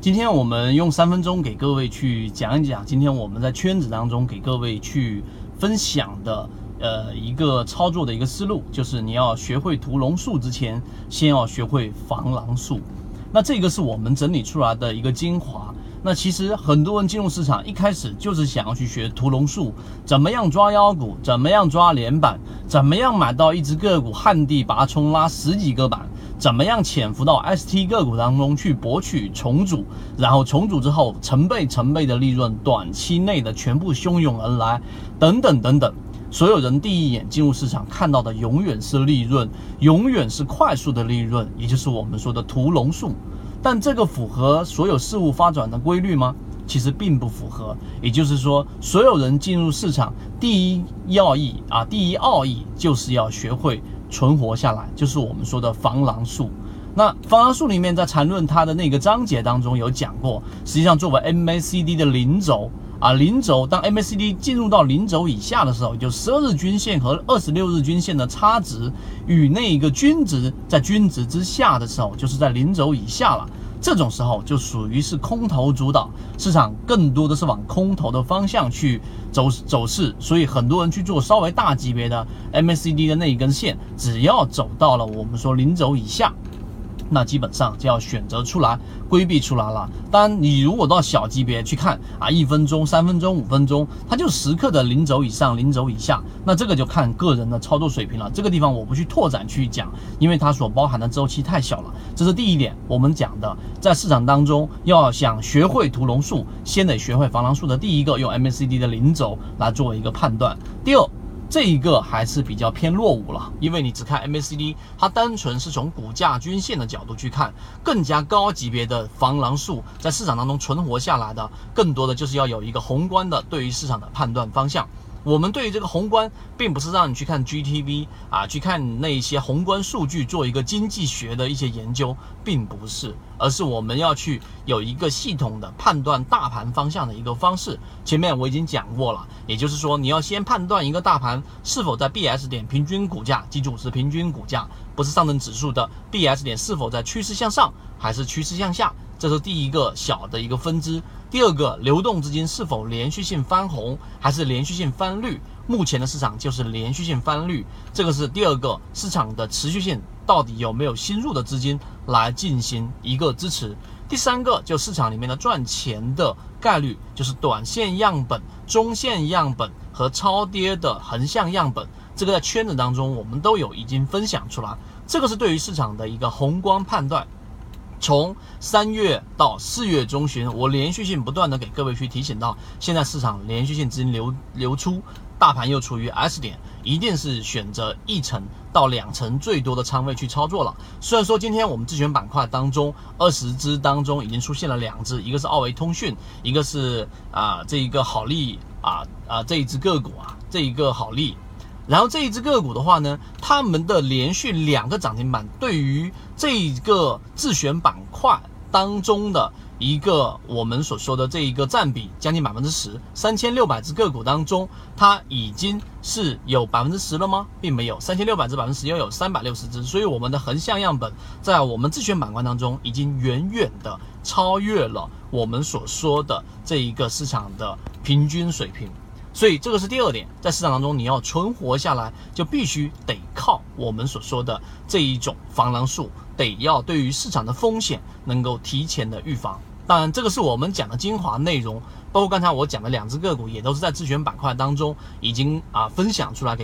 今天我们用三分钟给各位去讲一讲，今天我们在圈子当中给各位去分享的，呃，一个操作的一个思路，就是你要学会屠龙术之前，先要学会防狼术。那这个是我们整理出来的一个精华。那其实很多人进入市场一开始就是想要去学屠龙术，怎么样抓妖股，怎么样抓连板，怎么样买到一只个股旱地拔葱拉十几个板。怎么样潜伏到 ST 个股当中去博取重组，然后重组之后成倍成倍的利润，短期内的全部汹涌而来，等等等等。所有人第一眼进入市场看到的永远是利润，永远是快速的利润，也就是我们说的屠龙术。但这个符合所有事物发展的规律吗？其实并不符合。也就是说，所有人进入市场第一要义啊，第一奥义就是要学会。存活下来就是我们说的防狼术。那防狼术里面在缠论它的那个章节当中有讲过，实际上作为 MACD 的零轴啊，零轴当 MACD 进入到零轴以下的时候，就十二日均线和二十六日均线的差值与那个均值在均值之下的时候，就是在零轴以下了。这种时候就属于是空头主导，市场更多的是往空头的方向去走走势，所以很多人去做稍微大级别的 MACD 的那一根线，只要走到了我们说零轴以下。那基本上就要选择出来规避出来了。当然，你如果到小级别去看啊，一分钟、三分钟、五分钟，它就时刻的零轴以上、零轴以下。那这个就看个人的操作水平了。这个地方我不去拓展去讲，因为它所包含的周期太小了。这是第一点，我们讲的，在市场当中要想学会屠龙术，先得学会防狼术的第一个，用 MACD 的零轴来作为一个判断。第二。这一个还是比较偏落伍了，因为你只看 MACD，它单纯是从股价均线的角度去看，更加高级别的防狼术在市场当中存活下来的，更多的就是要有一个宏观的对于市场的判断方向。我们对于这个宏观，并不是让你去看 GTV 啊，去看那一些宏观数据做一个经济学的一些研究，并不是，而是我们要去有一个系统的判断大盘方向的一个方式。前面我已经讲过了，也就是说，你要先判断一个大盘是否在 BS 点平均股价，记住是平均股价，不是上证指数的 BS 点是否在趋势向上还是趋势向下。这是第一个小的一个分支，第二个流动资金是否连续性翻红还是连续性翻绿？目前的市场就是连续性翻绿，这个是第二个市场的持续性到底有没有新入的资金来进行一个支持？第三个就市场里面的赚钱的概率，就是短线样本、中线样本和超跌的横向样本，这个在圈子当中我们都有已经分享出来，这个是对于市场的一个宏观判断。从三月到四月中旬，我连续性不断的给各位去提醒到，现在市场连续性资金流流出，大盘又处于 S 点，一定是选择一层到两层最多的仓位去操作了。虽然说今天我们自选板块当中二十只当中已经出现了两只，一个是奥维通讯，一个是啊这一个好利啊啊这一只个股啊这一个好利。然后这一只个股的话呢，他们的连续两个涨停板，对于这一个自选板块当中的一个我们所说的这一个占比将近百分之十，三千六百只个股当中，它已经是有百分之十了吗？并没有，三千六百只百分之十要有三百六十只，所以我们的横向样本在我们自选板块当中已经远远的超越了我们所说的这一个市场的平均水平。所以这个是第二点，在市场当中你要存活下来，就必须得靠我们所说的这一种防狼术，得要对于市场的风险能够提前的预防。当然，这个是我们讲的精华内容，包括刚才我讲的两只个股，也都是在自选板块当中已经啊分享出来给。